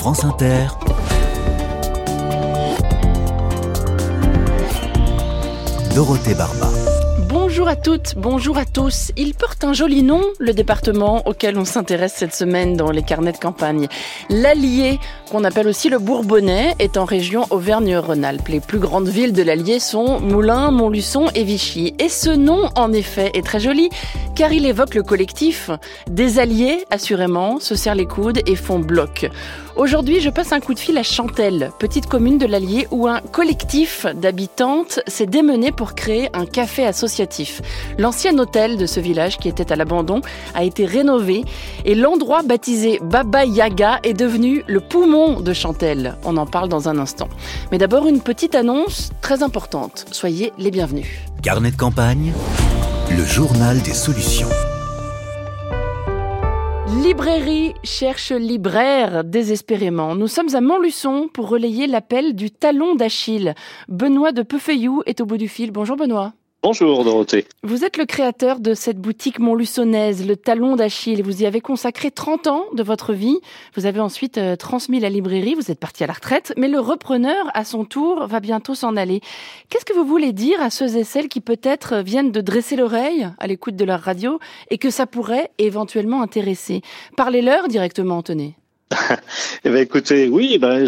France Inter, Dorothée Barba. Bonjour à toutes, bonjour à tous. Il porte un joli nom, le département auquel on s'intéresse cette semaine dans les carnets de campagne. L'Allier, qu'on appelle aussi le Bourbonnais, est en région Auvergne-Rhône-Alpes. Les plus grandes villes de l'Allier sont Moulins, Montluçon et Vichy. Et ce nom, en effet, est très joli, car il évoque le collectif. Des alliés, assurément, se serrent les coudes et font bloc. Aujourd'hui, je passe un coup de fil à Chantelle, petite commune de l'Allier où un collectif d'habitantes s'est démené pour créer un café associatif. L'ancien hôtel de ce village qui était à l'abandon a été rénové et l'endroit baptisé Baba Yaga est devenu le poumon de Chantelle. On en parle dans un instant. Mais d'abord une petite annonce très importante. Soyez les bienvenus. Carnet de campagne, le journal des solutions. Librairie cherche libraire désespérément. Nous sommes à Montluçon pour relayer l'appel du talon d'Achille. Benoît de Peufeuillou est au bout du fil. Bonjour Benoît. Bonjour Dorothée. Vous êtes le créateur de cette boutique montluçonnaise, le Talon d'Achille. Vous y avez consacré 30 ans de votre vie. Vous avez ensuite euh, transmis la librairie, vous êtes parti à la retraite, mais le repreneur, à son tour, va bientôt s'en aller. Qu'est-ce que vous voulez dire à ceux et celles qui peut-être viennent de dresser l'oreille à l'écoute de leur radio et que ça pourrait éventuellement intéresser? Parlez-leur directement, tenez. Eh bien, écoutez, oui, ben,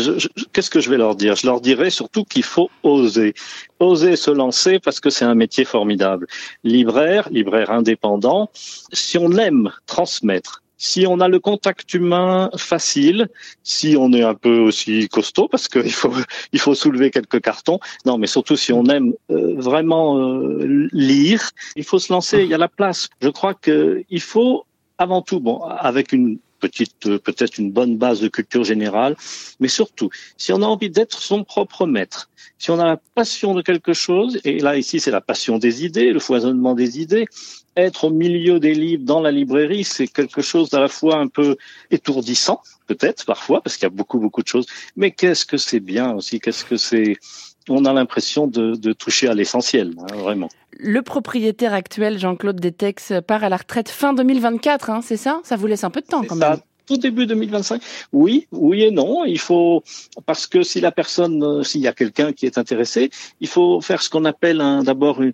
qu'est-ce que je vais leur dire? Je leur dirais surtout qu'il faut oser. Oser se lancer parce que c'est un métier formidable. Libraire, libraire indépendant, si on aime transmettre, si on a le contact humain facile, si on est un peu aussi costaud, parce qu'il faut il faut soulever quelques cartons. Non, mais surtout si on aime euh, vraiment euh, lire, il faut se lancer. Il y a la place. Je crois que il faut avant tout, bon, avec une petite, euh, peut-être une bonne base de culture générale, mais surtout, si on a envie d'être son propre maître, si on a la passion de quelque chose, et là ici c'est la passion des idées, le foisonnement des idées, être au milieu des livres dans la librairie, c'est quelque chose d'à la fois un peu étourdissant, peut-être parfois, parce qu'il y a beaucoup beaucoup de choses, mais qu'est-ce que c'est bien aussi, qu'est-ce que c'est on a l'impression de, toucher à l'essentiel, hein, vraiment. Le propriétaire actuel, Jean-Claude Detex, part à la retraite fin 2024, hein, c'est ça? Ça vous laisse un peu de temps quand même tout début 2025 Oui, oui et non. Il faut parce que si la personne, euh, s'il y a quelqu'un qui est intéressé, il faut faire ce qu'on appelle d'abord une,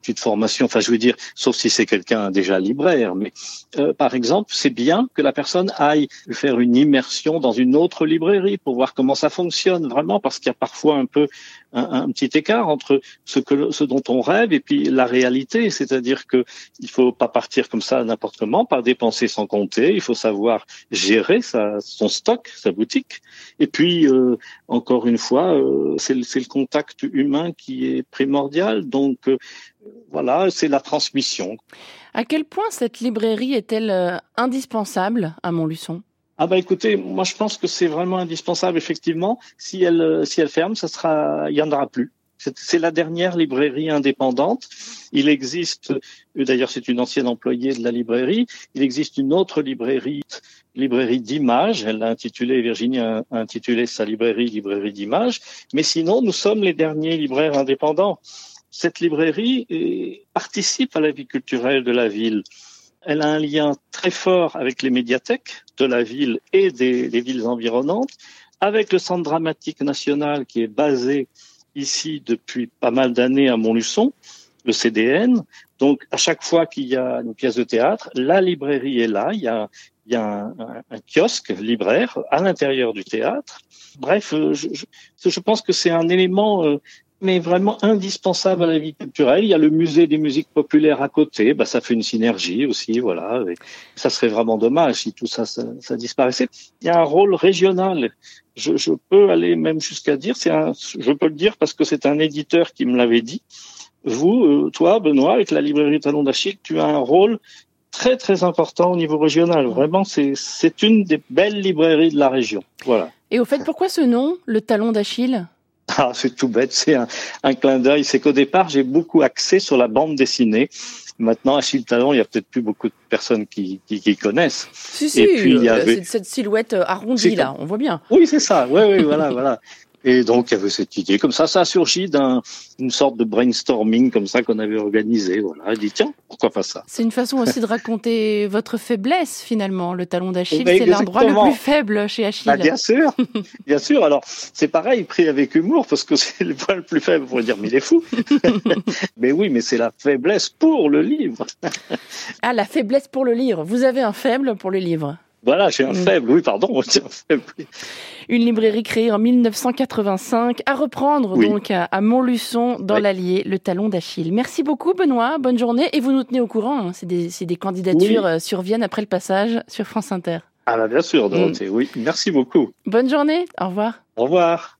petite formation. Enfin, je veux dire, sauf si c'est quelqu'un déjà libraire. Mais euh, par exemple, c'est bien que la personne aille faire une immersion dans une autre librairie pour voir comment ça fonctionne vraiment, parce qu'il y a parfois un peu un, petit écart entre ce que ce dont on rêve et puis la réalité. C'est-à-dire que il faut pas partir comme ça n'importe comment, pas dépenser sans compter. Il faut savoir gérer sa, son stock, sa boutique. Et puis, euh, encore une fois, euh, c'est le contact humain qui est primordial. Donc, euh, voilà, c'est la transmission. À quel point cette librairie est-elle indispensable à Montluçon? Ah bah écoutez, moi je pense que c'est vraiment indispensable effectivement. Si elle si elle ferme, ça sera, il y en aura plus. C'est la dernière librairie indépendante. Il existe, d'ailleurs c'est une ancienne employée de la librairie, il existe une autre librairie, librairie d'images, elle l'a intitulée, Virginie a intitulé sa librairie librairie d'images, mais sinon nous sommes les derniers libraires indépendants. Cette librairie eh, participe à la vie culturelle de la ville. Elle a un lien très fort avec les médiathèques de la ville et des villes environnantes, avec le Centre dramatique national qui est basé ici depuis pas mal d'années à Montluçon, le CDN. Donc, à chaque fois qu'il y a une pièce de théâtre, la librairie est là. Il y a, il y a un, un, kiosque libraire à l'intérieur du théâtre. Bref, euh, je, je, je pense que c'est un élément euh, mais vraiment indispensable à la vie culturelle. Il y a le musée des musiques populaires à côté, bah, ça fait une synergie aussi, voilà. ça serait vraiment dommage si tout ça, ça, ça, disparaissait. Il y a un rôle régional. Je, je peux aller même jusqu'à dire, c'est un, je peux le dire parce que c'est un éditeur qui me l'avait dit. Vous, euh, toi, Benoît, avec la librairie Talon d'Achille, tu as un rôle très très important au niveau régional. Vraiment, c'est une des belles librairies de la région. Voilà. Et au fait, pourquoi ce nom, le Talon d'Achille? Ah, c'est tout bête, c'est un, un clin d'œil. C'est qu'au départ, j'ai beaucoup axé sur la bande dessinée. Maintenant, Achille Talon, il y a peut-être plus beaucoup de personnes qui, qui, qui connaissent. Si, si, et puis, il y avait... cette silhouette euh, arrondie là, on voit bien. Oui, c'est ça. Oui, oui, voilà, voilà. Et donc, il y avait cette idée. Comme ça, ça a surgi d'une sorte de brainstorming comme ça qu'on avait organisé. Voilà. Dit, tiens, pourquoi pas ça? C'est une façon aussi de raconter votre faiblesse, finalement. Le talon d'Achille, c'est l'endroit le plus faible chez Achille. Bah, bien sûr. bien sûr. Alors, c'est pareil, pris avec humour, parce que c'est le point le plus faible. pour dire, mais il est fou. mais oui, mais c'est la faiblesse pour le livre. ah, la faiblesse pour le livre. Vous avez un faible pour le livre voilà, j'ai un mm. faible, oui, pardon, un faible. Une librairie créée en 1985, à reprendre donc à, Montluçon, dans l'Allier, le talon d'Achille. Merci beaucoup, Benoît, bonne journée, et vous nous tenez au courant, hein. c'est des, des, candidatures euh, surviennent après le passage sur France Inter. Ah bah bien sûr, Dorothée, mm. oui, merci beaucoup. Bonne journée, au revoir. Au revoir.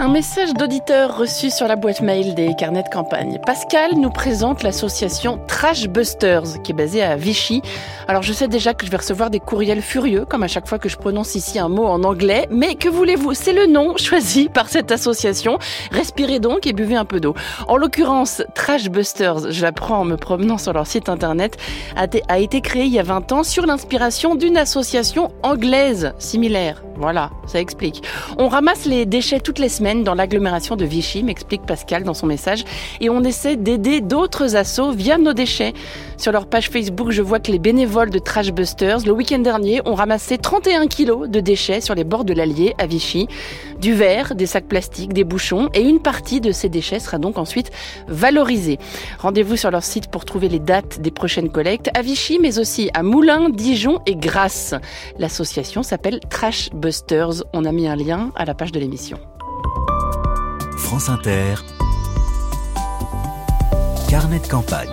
Un message d'auditeur reçu sur la boîte mail des carnets de campagne. Pascal nous présente l'association Trash Busters, qui est basée à Vichy. Alors je sais déjà que je vais recevoir des courriels furieux, comme à chaque fois que je prononce ici un mot en anglais, mais que voulez-vous? C'est le nom choisi par cette association. Respirez donc et buvez un peu d'eau. En l'occurrence, Trash Busters, je l'apprends en me promenant sur leur site internet, a été créé il y a 20 ans sur l'inspiration d'une association anglaise similaire. Voilà, ça explique. On ramasse les déchets toutes les semaines dans l'agglomération de Vichy, m'explique Pascal dans son message, et on essaie d'aider d'autres assos via nos déchets. Sur leur page Facebook, je vois que les bénévoles de Trash Busters, le week-end dernier, ont ramassé 31 kilos de déchets sur les bords de l'Allier à Vichy. Du verre, des sacs plastiques, des bouchons, et une partie de ces déchets sera donc ensuite valorisée. Rendez-vous sur leur site pour trouver les dates des prochaines collectes à Vichy, mais aussi à Moulins, Dijon et Grasse. L'association s'appelle Trash Busters. On a mis un lien à la page de l'émission. France carnet de campagne.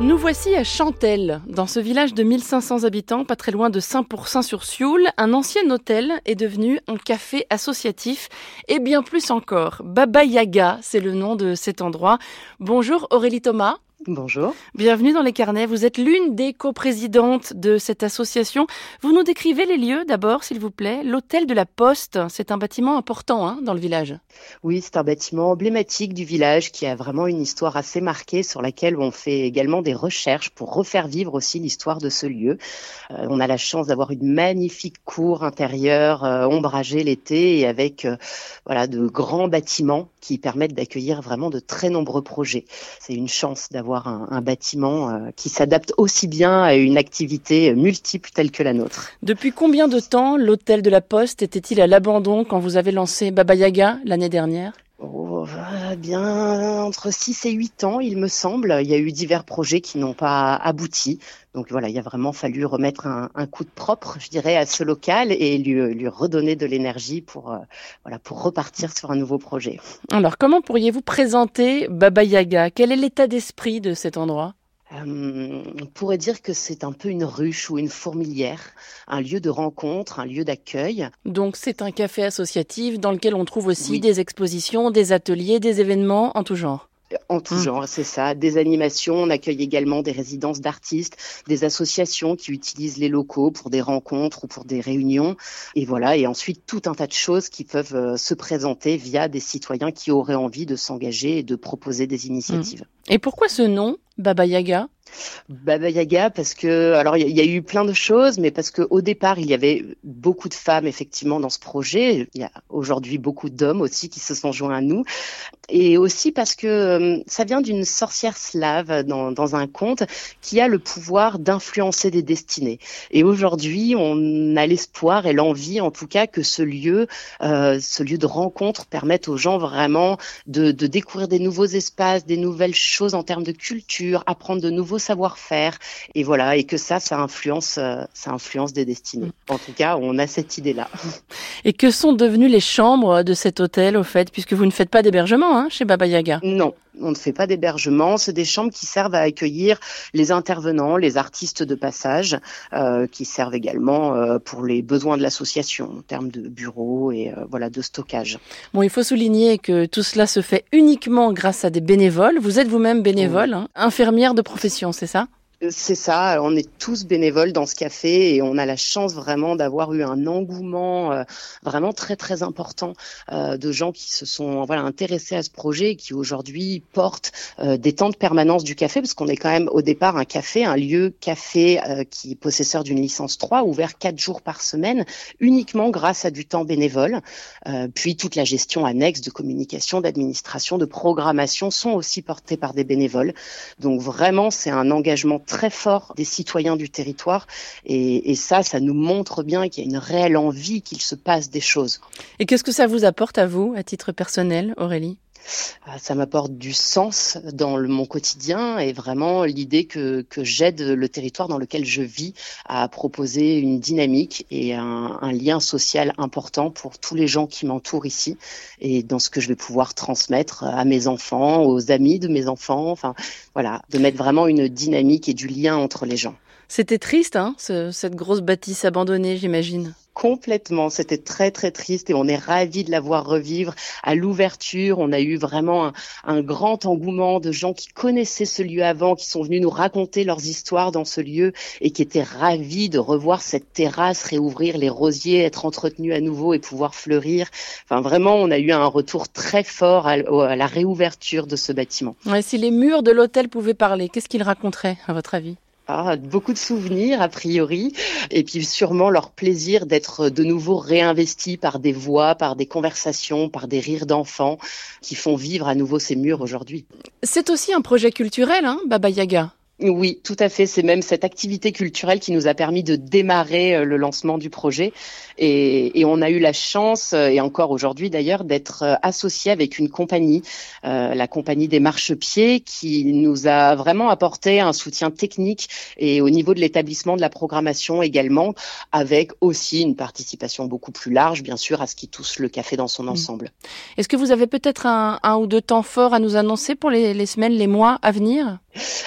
Nous voici à Chantelle, dans ce village de 1500 habitants, pas très loin de Saint-Pourçain-sur-Sioule. Un ancien hôtel est devenu un café associatif et bien plus encore. Baba Yaga, c'est le nom de cet endroit. Bonjour Aurélie Thomas. Bonjour. Bienvenue dans les carnets. Vous êtes l'une des coprésidentes de cette association. Vous nous décrivez les lieux d'abord, s'il vous plaît. L'hôtel de la Poste, c'est un bâtiment important hein, dans le village. Oui, c'est un bâtiment emblématique du village qui a vraiment une histoire assez marquée sur laquelle on fait également des recherches pour refaire vivre aussi l'histoire de ce lieu. Euh, on a la chance d'avoir une magnifique cour intérieure euh, ombragée l'été et avec euh, voilà de grands bâtiments qui permettent d'accueillir vraiment de très nombreux projets. C'est une chance d'avoir un, bâtiment euh, qui s'adapte aussi bien à une activité multiple telle que la nôtre. Depuis combien de temps l'hôtel de la Poste était-il à l'abandon quand vous avez lancé Baba Yaga l'année dernière? Oh, bien entre 6 et 8 ans, il me semble. Il y a eu divers projets qui n'ont pas abouti. Donc voilà, il a vraiment fallu remettre un, coup de propre, je dirais, à ce local et lui, redonner de l'énergie pour, euh, voilà, pour repartir sur un nouveau projet. Alors, comment pourriez-vous présenter Baba Yaga? Quel est l'état d'esprit de cet endroit? Euh, on pourrait dire que c'est un peu une ruche ou une fourmilière, un lieu de rencontre, un lieu d'accueil. Donc c'est un café associatif dans lequel on trouve aussi des expositions, des ateliers, des événements en tout genre. En tout mmh. genre, c'est ça. Des animations, on accueille également des résidences d'artistes, des associations qui utilisent les locaux pour des rencontres ou pour des réunions. Et voilà, et ensuite tout un tas de choses qui peuvent euh, se présenter via des citoyens qui auraient envie de s'engager et de proposer des initiatives. Mmh. Et pourquoi ce nom, Baba Yaga? Baba Yaga parce que alors il y, a eu plein de choses, mais parce que au départ il y avait beaucoup de femmes effectivement dans ce projet. Il y a aujourd'hui beaucoup d'hommes aussi qui se sont joints à nous, et aussi parce que euh, ça vient d'une sorcière slave dans, un conte qui a le pouvoir d'influencer des destinées. Et aujourd'hui on a l'espoir et l'envie en tout cas que ce lieu, euh, ce lieu de rencontre permette aux gens vraiment de découvrir des nouveaux espaces, des nouvelles choses en termes de culture, apprendre de nouveaux savoir-faire et voilà et que ça ça influence euh, ça influence des destinées. Mm. En tout cas, on a cette idée-là. Et que sont devenues les chambres de cet hôtel au fait? Puisque vous ne faites pas d'hébergement hein, chez Baba Yaga Non, on ne fait pas d'hébergement, c'est des chambres qui servent à accueillir les intervenants, les artistes de passage, euh, qui servent également euh, pour les besoins de l'association en termes de bureaux et voilà de stockage. Bon, il faut souligner que tout cela se fait uniquement grâce à des bénévoles. Vous êtes vous-même bénévole, hein, infirmière de profession c'est ça? C'est ça, on est tous bénévoles dans ce café et on a la chance vraiment d'avoir eu un engouement euh, vraiment très très important euh, de gens qui se sont voilà intéressés à ce projet et qui aujourd'hui portent euh, des temps de permanence du café parce qu'on est quand même au départ un café, un lieu café qui est possesseur d'une licence 3 ouvert quatre jours par semaine uniquement grâce à du temps bénévole. puis toute la gestion annexe de communication, d'administration, de programmation sont aussi portées par des bénévoles. Donc vraiment c'est un engagement très fort des citoyens du territoire. Et, ça, ça nous montre bien qu'il y a une réelle envie qu'il se passe des choses. Et qu'est-ce que ça vous apporte à vous, à titre personnel, Aurélie? Ça m'apporte du sens dans le, mon quotidien et vraiment l'idée que, que j'aide le territoire dans lequel je vis à proposer une dynamique et un, un, lien social important pour tous les gens qui m'entourent ici et dans ce que je vais pouvoir transmettre à mes enfants, aux amis de mes enfants, enfin voilà, de mettre vraiment une dynamique et du lien entre les gens. C'était triste, hein, cette grosse bâtisse abandonnée, j'imagine. Complètement, c'était très très triste et on est ravis de la voir revivre. À l'ouverture, on a eu vraiment un, grand engouement de gens qui connaissaient ce lieu avant, qui sont venus nous raconter leurs histoires dans ce lieu et qui étaient ravis de revoir cette terrasse réouvrir, les rosiers être entretenus à nouveau et pouvoir fleurir. Enfin vraiment, on a eu un retour très fort à, la réouverture de ce bâtiment. si les murs de l'hôtel pouvaient parler, qu'est-ce qu'ils raconteraient à votre avis? Beaucoup de souvenirs a priori, et puis sûrement leur plaisir d'être de nouveau réinvestis par des voix, par des conversations, par des rires d'enfants qui font vivre à nouveau ces murs aujourd'hui. C'est aussi un projet culturel, hein, Baba Yaga oui, tout à fait. C'est même cette activité culturelle qui nous a permis de démarrer euh, le lancement du projet. Et, on a eu la chance, euh, et encore aujourd'hui d'ailleurs, d'être euh, associé avec une compagnie, la compagnie des marchepieds, qui nous a vraiment apporté un soutien technique et au niveau de l'établissement de la programmation également, avec aussi une participation beaucoup plus large, bien sûr, à ce qui touche le café dans son mmh. ensemble. Est-ce que vous avez peut-être un, ou deux temps forts à nous annoncer pour les, les semaines, les mois à venir?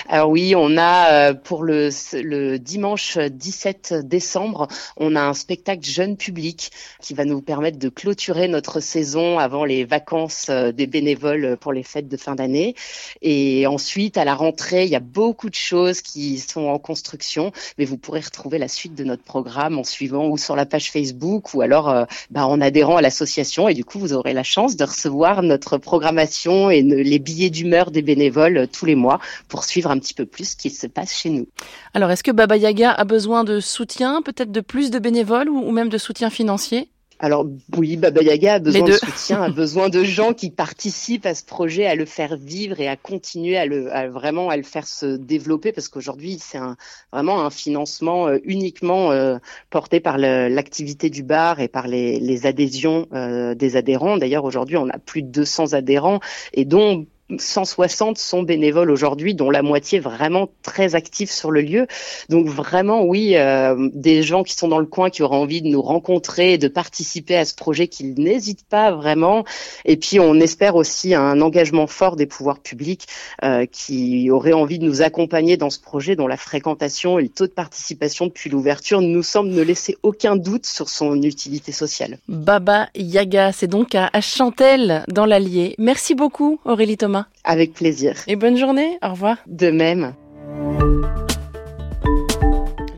Alors oui, on a euh, pour le, le, dimanche 17 décembre, on a un spectacle jeune public qui va nous permettre de clôturer notre saison avant les vacances euh, des bénévoles pour les fêtes de fin d'année. Et ensuite, à la rentrée, il y a beaucoup de choses qui sont en construction, mais vous pourrez retrouver la suite de notre programme en suivant ou sur la page Facebook ou alors euh, bah, en adhérant à l'association. Et du coup, vous aurez la chance de recevoir notre programmation et les billets d'humeur des bénévoles tous les mois pour suivre un petit peu plus ce qui se passe chez nous. Alors, est-ce que Baba Yaga a besoin de soutien, peut-être de plus de bénévoles ou, même de soutien financier? Alors oui, Baba Yaga a besoin de soutien, a besoin de gens qui participent à ce projet, à le faire vivre et à continuer à le vraiment à le faire se développer parce qu'aujourd'hui c'est un, vraiment un financement euh, uniquement euh, porté par l'activité du bar et par les, les adhésions euh, des adhérents. D'ailleurs aujourd'hui on a plus de 200 adhérents et dont 160 sont bénévoles aujourd'hui, dont la moitié vraiment très actifs sur le lieu. Donc vraiment, oui, euh, des gens qui sont dans le coin, qui auraient envie de nous rencontrer, de participer à ce projet, qu'ils n'hésitent pas vraiment. Et puis on espère aussi un engagement fort des pouvoirs publics euh, qui auraient envie de nous accompagner dans ce projet, dont la fréquentation et le taux de participation depuis l'ouverture nous semble ne laisser aucun doute sur son utilité sociale. Baba Yaga, c'est donc à Chantelle dans l'Allier. Merci beaucoup Aurélie Thomas. Avec plaisir. Et bonne journée. Au revoir. De même.